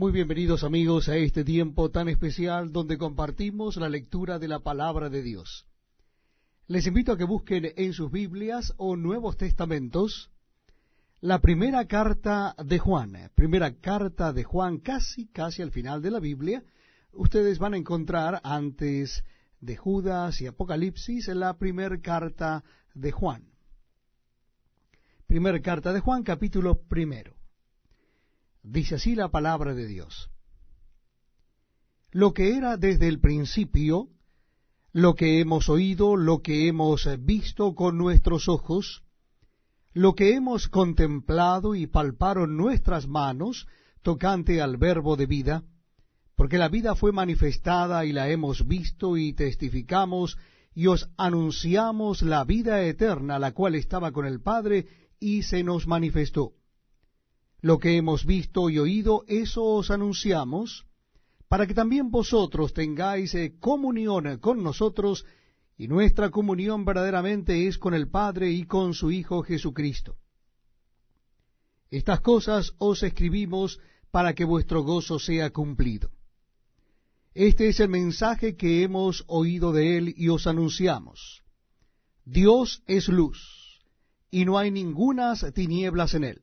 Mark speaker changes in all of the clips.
Speaker 1: Muy bienvenidos amigos a este tiempo tan especial donde compartimos la lectura de la palabra de Dios. Les invito a que busquen en sus Biblias o Nuevos Testamentos la primera carta de Juan, primera carta de Juan casi, casi al final de la Biblia. Ustedes van a encontrar antes de Judas y Apocalipsis la primera carta de Juan. Primera carta de Juan, capítulo primero. Dice así la palabra de Dios. Lo que era desde el principio, lo que hemos oído, lo que hemos visto con nuestros ojos, lo que hemos contemplado y palparon nuestras manos tocante al verbo de vida, porque la vida fue manifestada y la hemos visto y testificamos y os anunciamos la vida eterna, la cual estaba con el Padre y se nos manifestó. Lo que hemos visto y oído, eso os anunciamos, para que también vosotros tengáis eh, comunión con nosotros, y nuestra comunión verdaderamente es con el Padre y con su Hijo Jesucristo. Estas cosas os escribimos para que vuestro gozo sea cumplido. Este es el mensaje que hemos oído de él y os anunciamos. Dios es luz, y no hay ningunas tinieblas en él.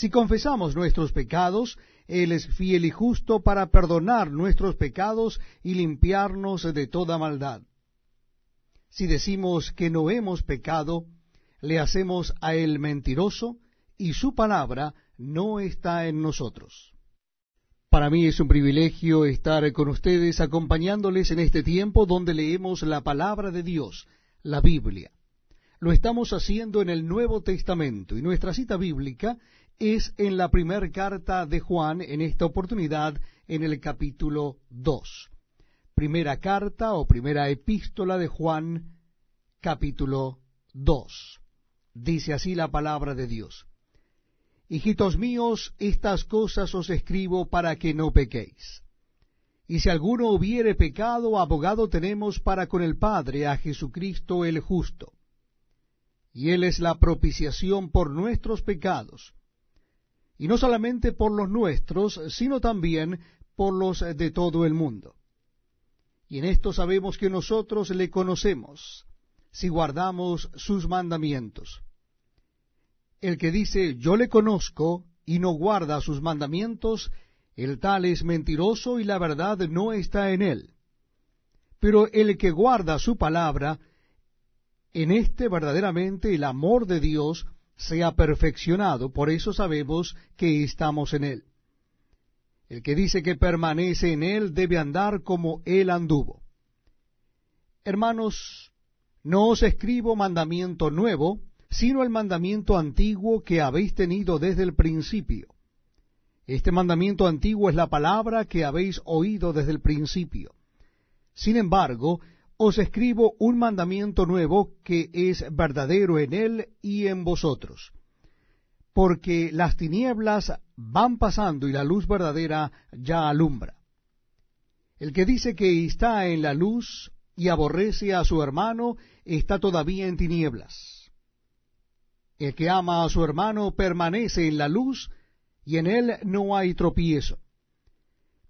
Speaker 1: Si confesamos nuestros pecados, Él es fiel y justo para perdonar nuestros pecados y limpiarnos de toda maldad. Si decimos que no hemos pecado, le hacemos a Él mentiroso y su palabra no está en nosotros. Para mí es un privilegio estar con ustedes acompañándoles en este tiempo donde leemos la palabra de Dios, la Biblia. Lo estamos haciendo en el Nuevo Testamento y nuestra cita bíblica es en la primera carta de Juan, en esta oportunidad en el capítulo 2. Primera carta o primera epístola de Juan, capítulo 2. Dice así la palabra de Dios. Hijitos míos, estas cosas os escribo para que no pequéis. Y si alguno hubiere pecado, abogado tenemos para con el Padre a Jesucristo el justo. Y Él es la propiciación por nuestros pecados y no solamente por los nuestros, sino también por los de todo el mundo. Y en esto sabemos que nosotros le conocemos, si guardamos sus mandamientos. El que dice yo le conozco y no guarda sus mandamientos, el tal es mentiroso y la verdad no está en él. Pero el que guarda su palabra, en este verdaderamente el amor de Dios sea perfeccionado, por eso sabemos que estamos en él. El que dice que permanece en él debe andar como él anduvo. Hermanos, no os escribo mandamiento nuevo, sino el mandamiento antiguo que habéis tenido desde el principio. Este mandamiento antiguo es la palabra que habéis oído desde el principio. Sin embargo, os escribo un mandamiento nuevo que es verdadero en él y en vosotros. Porque las tinieblas van pasando y la luz verdadera ya alumbra. El que dice que está en la luz y aborrece a su hermano está todavía en tinieblas. El que ama a su hermano permanece en la luz y en él no hay tropiezo.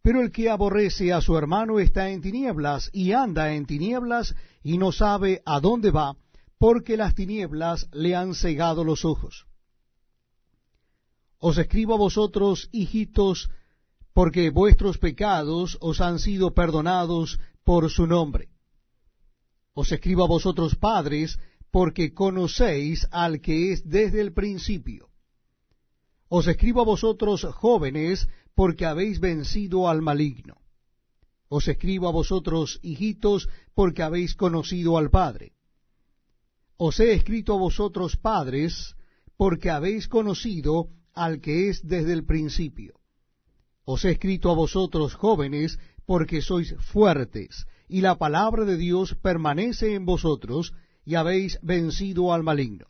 Speaker 1: Pero el que aborrece a su hermano está en tinieblas y anda en tinieblas y no sabe a dónde va, porque las tinieblas le han cegado los ojos. Os escribo a vosotros, hijitos, porque vuestros pecados os han sido perdonados por su nombre. Os escribo a vosotros, padres, porque conocéis al que es desde el principio. Os escribo a vosotros, jóvenes, porque habéis vencido al maligno. Os escribo a vosotros, hijitos, porque habéis conocido al Padre. Os he escrito a vosotros, padres, porque habéis conocido al que es desde el principio. Os he escrito a vosotros, jóvenes, porque sois fuertes, y la palabra de Dios permanece en vosotros, y habéis vencido al maligno.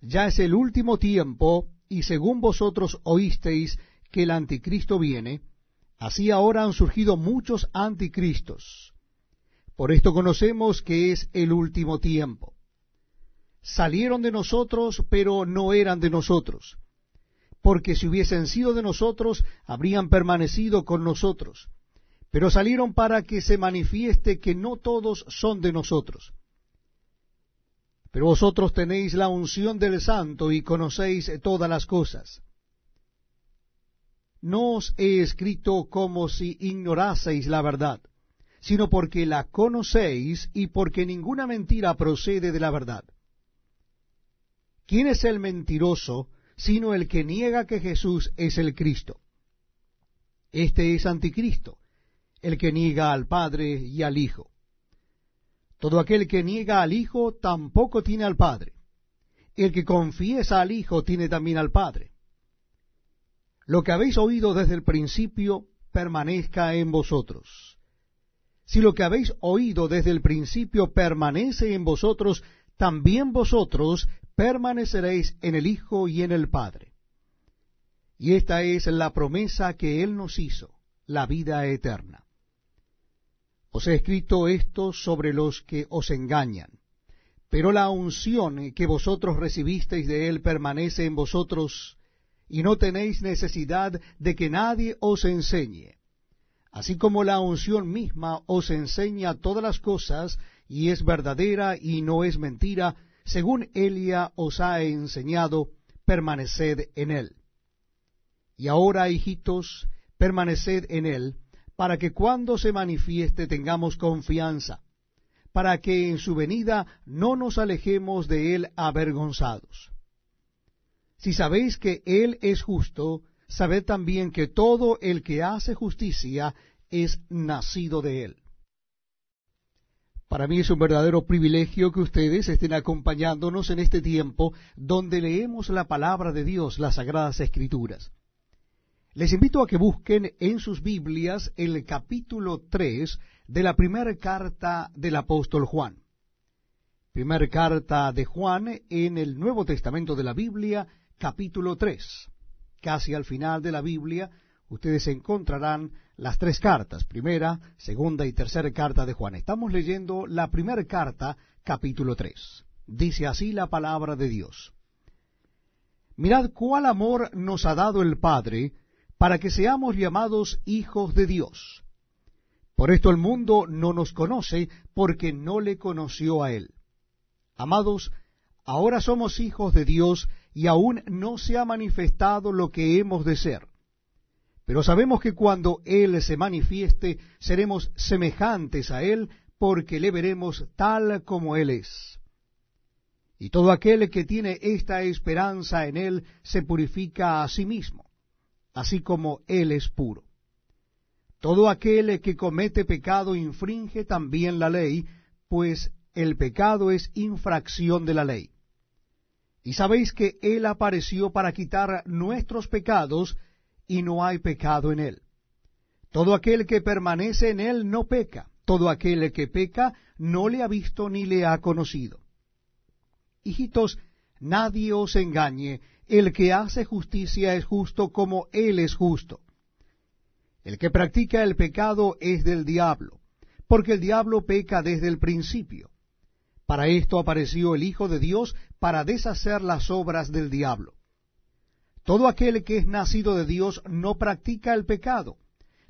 Speaker 1: ya es el último tiempo, y según vosotros oísteis que el anticristo viene, así ahora han surgido muchos anticristos. Por esto conocemos que es el último tiempo. Salieron de nosotros, pero no eran de nosotros, porque si hubiesen sido de nosotros, habrían permanecido con nosotros. Pero salieron para que se manifieste que no todos son de nosotros. Pero vosotros tenéis la unción del Santo y conocéis todas las cosas. No os he escrito como si ignoraseis la verdad, sino porque la conocéis y porque ninguna mentira procede de la verdad. ¿Quién es el mentiroso sino el que niega que Jesús es el Cristo? Este es anticristo, el que niega al Padre y al Hijo. Todo aquel que niega al Hijo tampoco tiene al Padre. El que confiesa al Hijo tiene también al Padre. Lo que habéis oído desde el principio permanezca en vosotros. Si lo que habéis oído desde el principio permanece en vosotros, también vosotros permaneceréis en el Hijo y en el Padre. Y esta es la promesa que Él nos hizo, la vida eterna. Os he escrito esto sobre los que os engañan, pero la unción que vosotros recibisteis de Él permanece en vosotros, y no tenéis necesidad de que nadie os enseñe. Así como la unción misma os enseña todas las cosas, y es verdadera y no es mentira, según Elia os ha enseñado, permaneced en él. Y ahora, hijitos, permaneced en él, para que cuando se manifieste tengamos confianza, para que en su venida no nos alejemos de él avergonzados. Si sabéis que él es justo, sabed también que todo el que hace justicia es nacido de él. Para mí es un verdadero privilegio que ustedes estén acompañándonos en este tiempo donde leemos la palabra de Dios, las sagradas escrituras. Les invito a que busquen en sus Biblias el capítulo 3 de la primera carta del apóstol Juan. Primera carta de Juan en el Nuevo Testamento de la Biblia, capítulo 3. Casi al final de la Biblia, ustedes encontrarán las tres cartas, primera, segunda y tercera carta de Juan. Estamos leyendo la primera carta, capítulo 3. Dice así la palabra de Dios. Mirad cuál amor nos ha dado el Padre para que seamos llamados hijos de Dios. Por esto el mundo no nos conoce porque no le conoció a Él. Amados, ahora somos hijos de Dios y aún no se ha manifestado lo que hemos de ser pero sabemos que cuando Él se manifieste, seremos semejantes a Él, porque le veremos tal como Él es. Y todo aquel que tiene esta esperanza en Él se purifica a sí mismo, así como Él es puro. Todo aquel que comete pecado infringe también la ley, pues el pecado es infracción de la ley. Y sabéis que Él apareció para quitar nuestros pecados, y no hay pecado en él. Todo aquel que permanece en él no peca, todo aquel que peca no le ha visto ni le ha conocido. Hijitos, nadie os engañe, el que hace justicia es justo como él es justo. El que practica el pecado es del diablo, porque el diablo peca desde el principio. Para esto apareció el Hijo de Dios, para deshacer las obras del diablo. Todo aquel que es nacido de Dios no practica el pecado,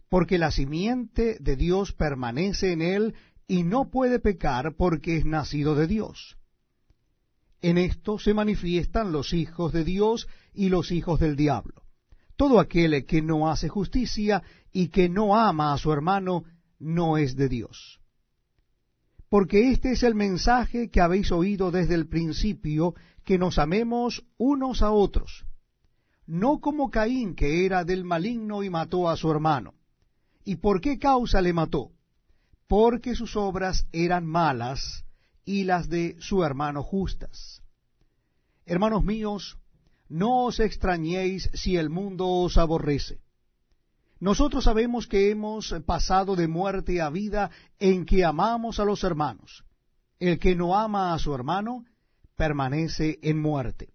Speaker 1: porque la simiente de Dios permanece en él y no puede pecar porque es nacido de Dios. En esto se manifiestan los hijos de Dios y los hijos del diablo. Todo aquel que no hace justicia y que no ama a su hermano no es de Dios porque este es el mensaje que habéis oído desde el principio, que nos amemos unos a otros, no como Caín, que era del maligno y mató a su hermano. ¿Y por qué causa le mató? Porque sus obras eran malas y las de su hermano justas. Hermanos míos, no os extrañéis si el mundo os aborrece. Nosotros sabemos que hemos pasado de muerte a vida en que amamos a los hermanos. El que no ama a su hermano permanece en muerte.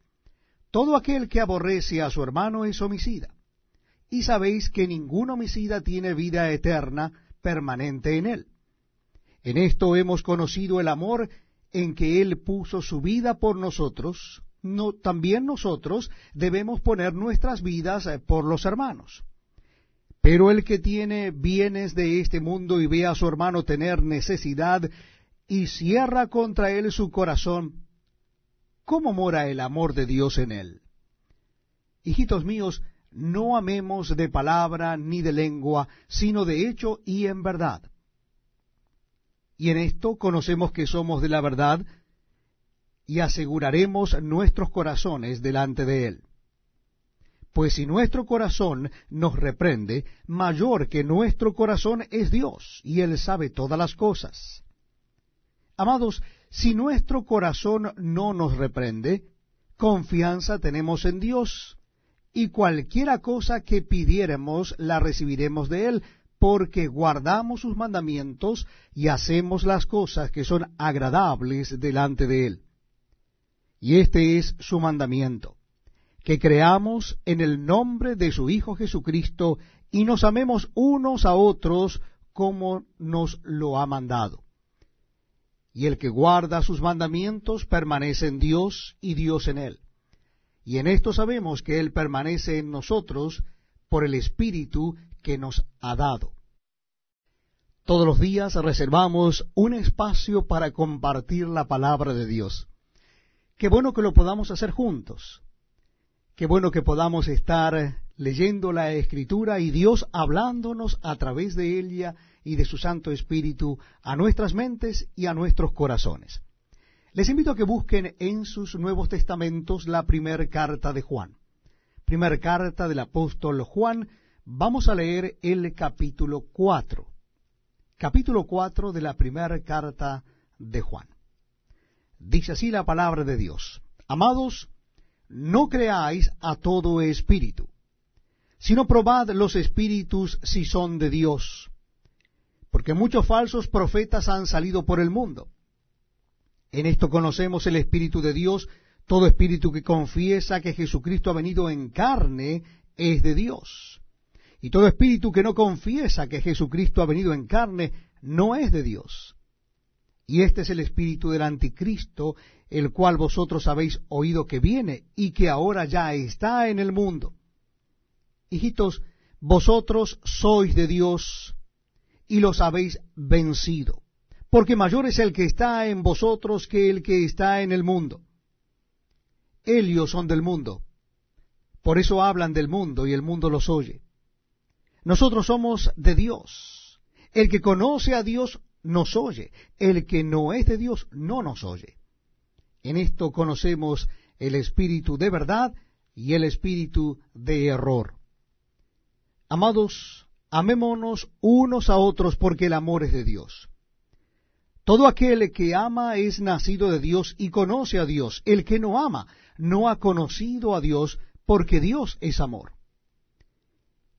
Speaker 1: Todo aquel que aborrece a su hermano es homicida. Y sabéis que ningún homicida tiene vida eterna permanente en él. En esto hemos conocido el amor en que Él puso su vida por nosotros, no, también nosotros debemos poner nuestras vidas eh, por los hermanos. Pero el que tiene bienes de este mundo y ve a su hermano tener necesidad y cierra contra él su corazón, ¿cómo mora el amor de Dios en él? Hijitos míos, no amemos de palabra ni de lengua, sino de hecho y en verdad. Y en esto conocemos que somos de la verdad y aseguraremos nuestros corazones delante de Él. Pues si nuestro corazón nos reprende, mayor que nuestro corazón es Dios, y Él sabe todas las cosas. Amados, si nuestro corazón no nos reprende, confianza tenemos en Dios, y cualquiera cosa que pidiéremos la recibiremos de Él, porque guardamos sus mandamientos y hacemos las cosas que son agradables delante de Él. Y este es su mandamiento, que creamos en el nombre de su Hijo Jesucristo y nos amemos unos a otros como nos lo ha mandado. Y el que guarda sus mandamientos permanece en Dios y Dios en él. Y en esto sabemos que Él permanece en nosotros por el Espíritu que nos ha dado. Todos los días reservamos un espacio para compartir la palabra de Dios. Qué bueno que lo podamos hacer juntos. Qué bueno que podamos estar leyendo la Escritura y Dios hablándonos a través de ella y de su Santo Espíritu a nuestras mentes y a nuestros corazones. Les invito a que busquen en sus Nuevos Testamentos la primera carta de Juan. Primera carta del apóstol Juan, vamos a leer el capítulo 4. Capítulo 4 de la primera carta de Juan. Dice así la palabra de Dios. Amados, no creáis a todo espíritu, sino probad los espíritus si son de Dios, porque muchos falsos profetas han salido por el mundo en esto conocemos el Espíritu de Dios. Todo espíritu que confiesa que Jesucristo ha venido en carne es de Dios. Y todo espíritu que no confiesa que Jesucristo ha venido en carne no es de Dios. Y este es el espíritu del anticristo, el cual vosotros habéis oído que viene y que ahora ya está en el mundo. Hijitos, vosotros sois de Dios y los habéis vencido porque mayor es el que está en vosotros que el que está en el mundo. Ellos son del mundo, por eso hablan del mundo y el mundo los oye. Nosotros somos de Dios. El que conoce a Dios nos oye, el que no es de Dios no nos oye. En esto conocemos el espíritu de verdad y el espíritu de error. Amados, amémonos unos a otros porque el amor es de Dios. Todo aquel que ama es nacido de Dios y conoce a Dios. El que no ama no ha conocido a Dios porque Dios es amor.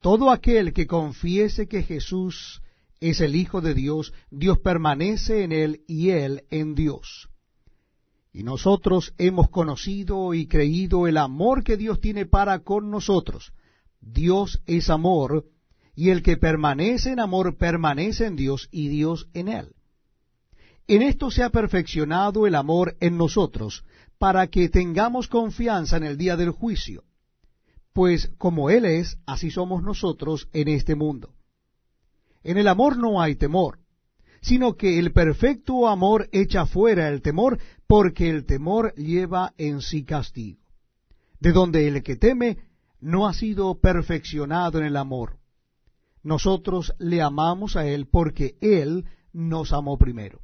Speaker 1: Todo aquel que confiese que Jesús es el Hijo de Dios, Dios permanece en él y él en Dios. Y nosotros hemos conocido y creído el amor que Dios tiene para con nosotros. Dios es amor, y el que permanece en amor permanece en Dios y Dios en él. En esto se ha perfeccionado el amor en nosotros, para que tengamos confianza en el día del juicio. Pues como Él es, así somos nosotros en este mundo. En el amor no hay temor, sino que el perfecto amor echa fuera el temor, porque el temor lleva en sí castigo. De donde el que teme no ha sido perfeccionado en el amor. Nosotros le amamos a Él porque Él nos amó primero.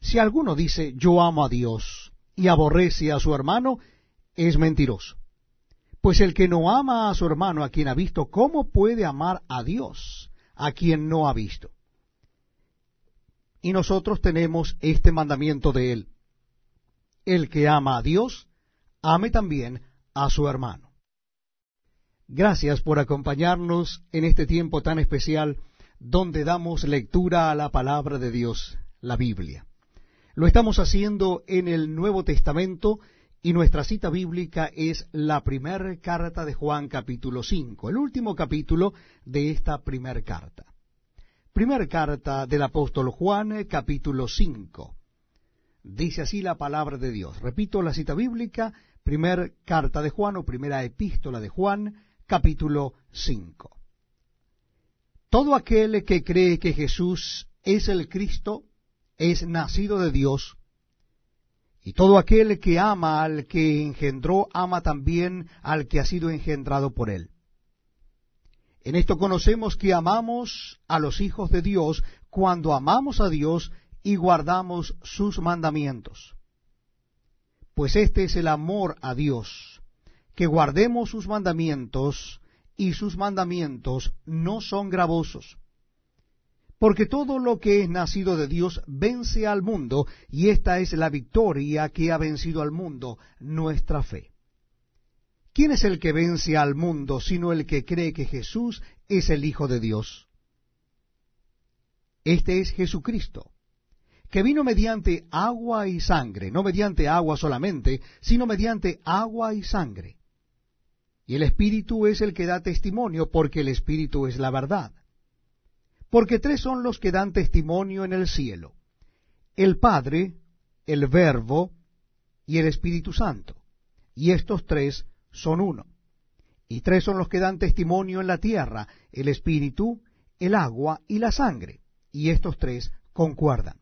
Speaker 1: Si alguno dice yo amo a Dios y aborrece a su hermano, es mentiroso. Pues el que no ama a su hermano a quien ha visto, ¿cómo puede amar a Dios a quien no ha visto? Y nosotros tenemos este mandamiento de él. El que ama a Dios, ame también a su hermano. Gracias por acompañarnos en este tiempo tan especial donde damos lectura a la palabra de Dios, la Biblia. Lo estamos haciendo en el Nuevo Testamento y nuestra cita bíblica es la primera carta de Juan capítulo 5, el último capítulo de esta primera carta. Primera carta del apóstol Juan capítulo 5. Dice así la palabra de Dios. Repito la cita bíblica, primera carta de Juan o primera epístola de Juan capítulo 5. Todo aquel que cree que Jesús es el Cristo, es nacido de Dios, y todo aquel que ama al que engendró, ama también al que ha sido engendrado por él. En esto conocemos que amamos a los hijos de Dios cuando amamos a Dios y guardamos sus mandamientos. Pues este es el amor a Dios, que guardemos sus mandamientos, y sus mandamientos no son gravosos porque todo lo que es nacido de Dios vence al mundo, y esta es la victoria que ha vencido al mundo, nuestra fe. ¿Quién es el que vence al mundo sino el que cree que Jesús es el Hijo de Dios? Este es Jesucristo, que vino mediante agua y sangre, no mediante agua solamente, sino mediante agua y sangre. Y el Espíritu es el que da testimonio, porque el Espíritu es la verdad. Porque tres son los que dan testimonio en el cielo, el Padre, el Verbo y el Espíritu Santo. Y estos tres son uno. Y tres son los que dan testimonio en la tierra, el Espíritu, el agua y la sangre. Y estos tres concuerdan.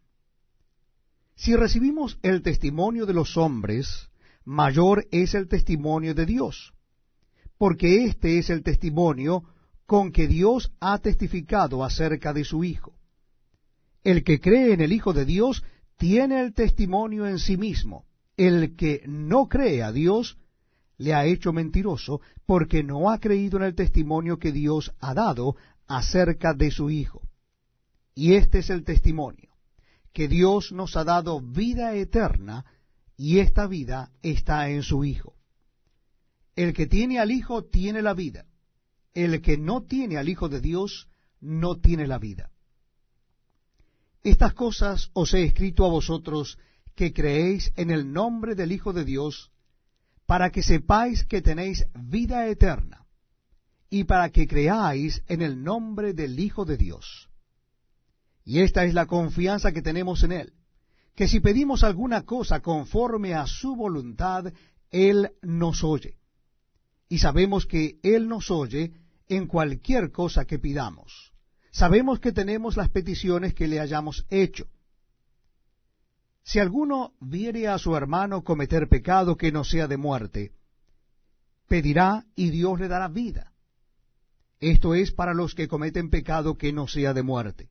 Speaker 1: Si recibimos el testimonio de los hombres, mayor es el testimonio de Dios, porque este es el testimonio con que Dios ha testificado acerca de su Hijo. El que cree en el Hijo de Dios tiene el testimonio en sí mismo. El que no cree a Dios le ha hecho mentiroso porque no ha creído en el testimonio que Dios ha dado acerca de su Hijo. Y este es el testimonio, que Dios nos ha dado vida eterna y esta vida está en su Hijo. El que tiene al Hijo tiene la vida el que no tiene al Hijo de Dios no tiene la vida. Estas cosas os he escrito a vosotros que creéis en el nombre del Hijo de Dios, para que sepáis que tenéis vida eterna, y para que creáis en el nombre del Hijo de Dios. Y esta es la confianza que tenemos en Él, que si pedimos alguna cosa conforme a su voluntad, Él nos oye. Y sabemos que Él nos oye en cualquier cosa que pidamos. Sabemos que tenemos las peticiones que le hayamos hecho. Si alguno viere a su hermano cometer pecado que no sea de muerte, pedirá y Dios le dará vida. Esto es para los que cometen pecado que no sea de muerte.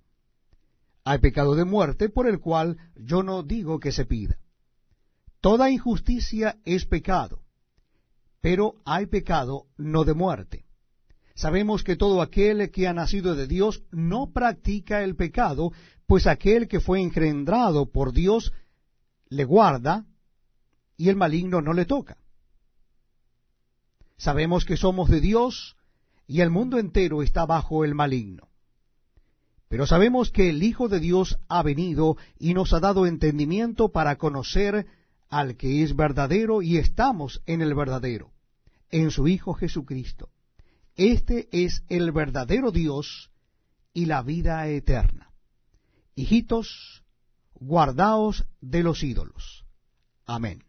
Speaker 1: Hay pecado de muerte por el cual yo no digo que se pida. Toda injusticia es pecado, pero hay pecado no de muerte. Sabemos que todo aquel que ha nacido de Dios no practica el pecado, pues aquel que fue engendrado por Dios le guarda y el maligno no le toca. Sabemos que somos de Dios y el mundo entero está bajo el maligno. Pero sabemos que el Hijo de Dios ha venido y nos ha dado entendimiento para conocer al que es verdadero y estamos en el verdadero, en su Hijo Jesucristo. Este es el verdadero Dios y la vida eterna. Hijitos, guardaos de los ídolos. Amén.